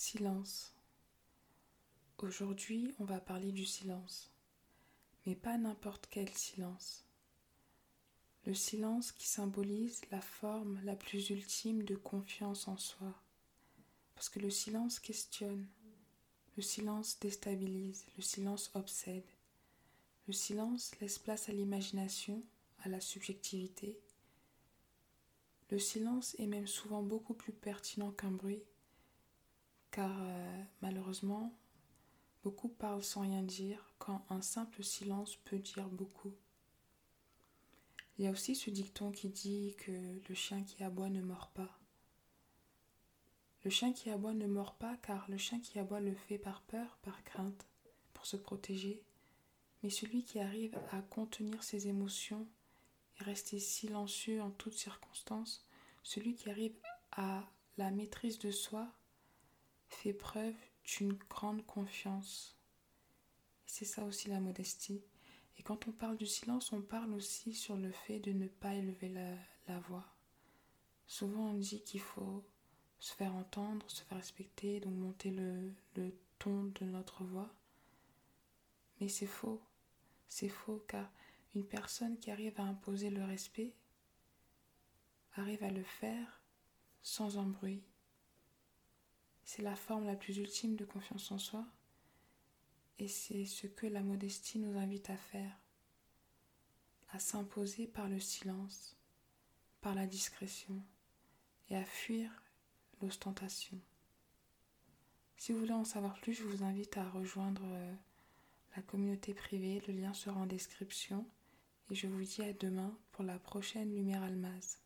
Silence. Aujourd'hui, on va parler du silence, mais pas n'importe quel silence. Le silence qui symbolise la forme la plus ultime de confiance en soi. Parce que le silence questionne, le silence déstabilise, le silence obsède. Le silence laisse place à l'imagination, à la subjectivité. Le silence est même souvent beaucoup plus pertinent qu'un bruit car euh, malheureusement, beaucoup parlent sans rien dire quand un simple silence peut dire beaucoup. Il y a aussi ce dicton qui dit que le chien qui aboie ne mord pas. Le chien qui aboie ne mord pas car le chien qui aboie le fait par peur, par crainte, pour se protéger, mais celui qui arrive à contenir ses émotions et rester silencieux en toutes circonstances, celui qui arrive à la maîtrise de soi, fait preuve d'une grande confiance. C'est ça aussi la modestie. Et quand on parle du silence, on parle aussi sur le fait de ne pas élever la, voix. Souvent on dit qu'il faut se faire entendre, se faire respecter, donc monter le, le ton de notre voix. Mais c'est faux. C'est faux car une personne qui arrive à imposer le respect arrive à le faire sans bruit, c'est la forme la plus ultime de confiance en soi et c'est ce que la modestie nous invite à faire, à s'imposer par le silence, par la discrétion et à fuir l'ostentation. Si vous voulez en savoir plus, je vous invite à rejoindre euh, la communauté privée, le lien sera en description et je vous dis à demain pour la prochaine Lumière Almaz.